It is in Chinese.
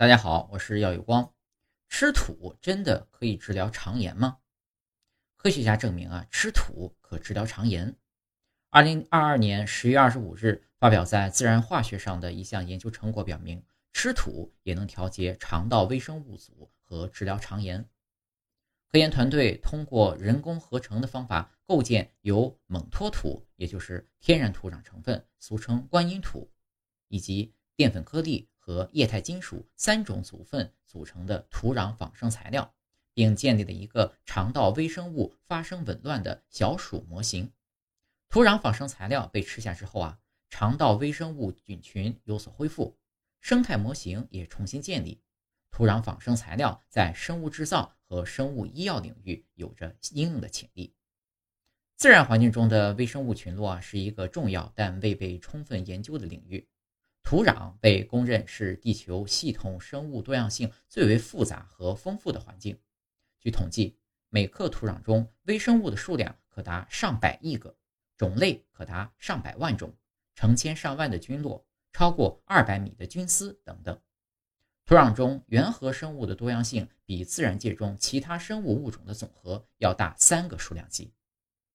大家好，我是耀有光。吃土真的可以治疗肠炎吗？科学家证明啊，吃土可治疗肠炎。二零二二年十月二十五日发表在《自然化学》上的一项研究成果表明，吃土也能调节肠道微生物组和治疗肠炎。科研团队通过人工合成的方法构建由锰脱土，也就是天然土壤成分，俗称观音土，以及淀粉颗粒。和液态金属三种组分组成的土壤仿生材料，并建立了一个肠道微生物发生紊乱的小鼠模型。土壤仿生材料被吃下之后啊，肠道微生物菌群有所恢复，生态模型也重新建立。土壤仿生材料在生物制造和生物医药领域有着应用的潜力。自然环境中的微生物群落啊，是一个重要但未被充分研究的领域。土壤被公认是地球系统生物多样性最为复杂和丰富的环境。据统计，每克土壤中微生物的数量可达上百亿个，种类可达上百万种，成千上万的菌落，超过二百米的菌丝等等。土壤中原核生物的多样性比自然界中其他生物物种的总和要大三个数量级。